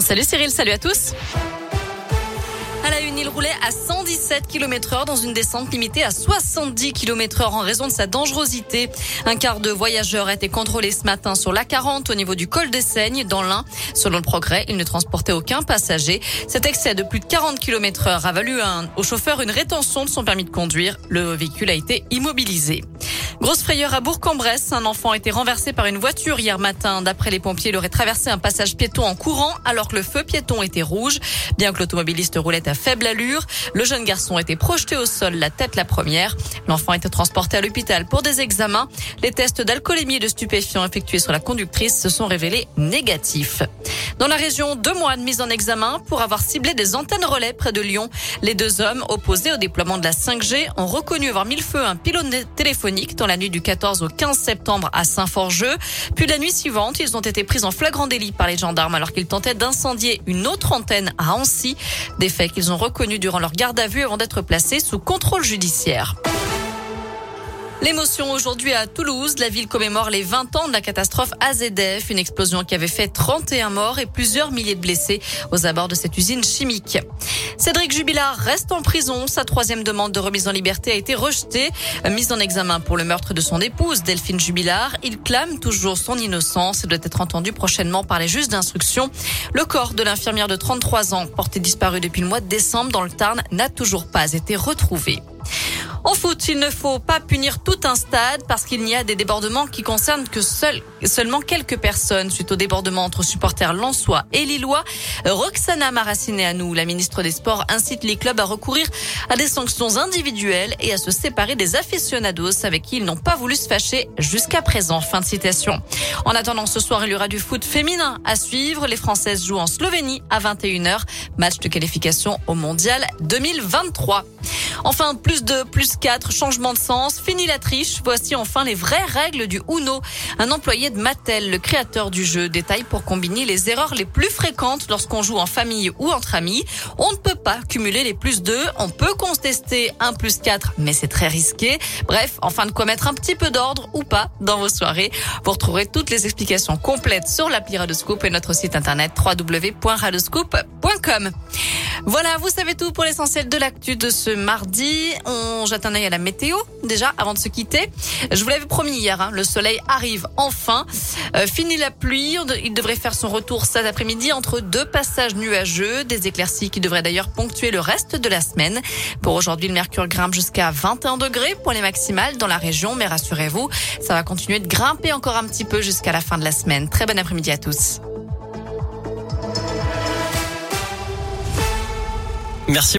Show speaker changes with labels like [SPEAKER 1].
[SPEAKER 1] Salut Cyril, salut à tous. À la une, il roulait à 117 km heure dans une descente limitée à 70 km heure en raison de sa dangerosité. Un quart de voyageurs a été contrôlé ce matin sur l'A40 au niveau du col des Seignes dans l'Ain. Selon le progrès, il ne transportait aucun passager. Cet excès de plus de 40 km heure a valu au chauffeur une rétention de son permis de conduire. Le véhicule a été immobilisé. Grosse frayeur à Bourg-en-Bresse. Un enfant a été renversé par une voiture hier matin. D'après les pompiers, il aurait traversé un passage piéton en courant alors que le feu piéton était rouge. Bien que l'automobiliste roulait à faible allure, le jeune garçon a été projeté au sol, la tête la première. L'enfant a été transporté à l'hôpital pour des examens. Les tests d'alcoolémie et de stupéfiants effectués sur la conductrice se sont révélés négatifs. Dans la région, deux mois de mise en examen pour avoir ciblé des antennes relais près de Lyon. Les deux hommes, opposés au déploiement de la 5G, ont reconnu avoir mis le feu à un pylône téléphonique la nuit du 14 au 15 septembre à Saint-Forgeux. Puis la nuit suivante, ils ont été pris en flagrant délit par les gendarmes alors qu'ils tentaient d'incendier une autre antenne à Ancy. Des faits qu'ils ont reconnus durant leur garde à vue avant d'être placés sous contrôle judiciaire. L'émotion aujourd'hui à Toulouse. La ville commémore les 20 ans de la catastrophe AZF, une explosion qui avait fait 31 morts et plusieurs milliers de blessés aux abords de cette usine chimique. Cédric Jubilard reste en prison. Sa troisième demande de remise en liberté a été rejetée. Mise en examen pour le meurtre de son épouse, Delphine Jubilard. Il clame toujours son innocence et doit être entendu prochainement par les juges d'instruction. Le corps de l'infirmière de 33 ans, porté disparu depuis le mois de décembre dans le Tarn, n'a toujours pas été retrouvé. En foot, il ne faut pas punir tout un stade parce qu'il n'y a des débordements qui concernent que seul, seulement quelques personnes. Suite au débordement entre supporters lensois et lillois, Roxana nous, la ministre des Sports, incite les clubs à recourir à des sanctions individuelles et à se séparer des aficionados avec qui ils n'ont pas voulu se fâcher jusqu'à présent. Fin de citation. En attendant, ce soir, il y aura du foot féminin à suivre. Les Françaises jouent en Slovénie à 21h. Match de qualification au Mondial 2023. Enfin, plus de plus 4, changement de sens, fini la triche. Voici enfin les vraies règles du Uno. Un employé de Mattel, le créateur du jeu, détaille pour combiner les erreurs les plus fréquentes lorsqu'on joue en famille ou entre amis. On ne peut pas cumuler les plus 2. On peut contester un plus 4, mais c'est très risqué. Bref, enfin de quoi mettre un petit peu d'ordre ou pas dans vos soirées. Vous retrouverez toutes les explications complètes sur l'appli Radoscoop et notre site internet www.radoscoop.com. Voilà, vous savez tout pour l'essentiel de l'actu de ce mardi. On jette un œil à la météo déjà avant de se quitter. Je vous l'avais promis hier, hein, le soleil arrive enfin. Euh, fini la pluie, il devrait faire son retour cet après-midi entre deux passages nuageux, des éclaircies qui devraient d'ailleurs ponctuer le reste de la semaine. Pour aujourd'hui, le mercure grimpe jusqu'à 21 degrés pour les maximales dans la région, mais rassurez-vous, ça va continuer de grimper encore un petit peu jusqu'à la fin de la semaine. Très bon après-midi à tous.
[SPEAKER 2] Merci.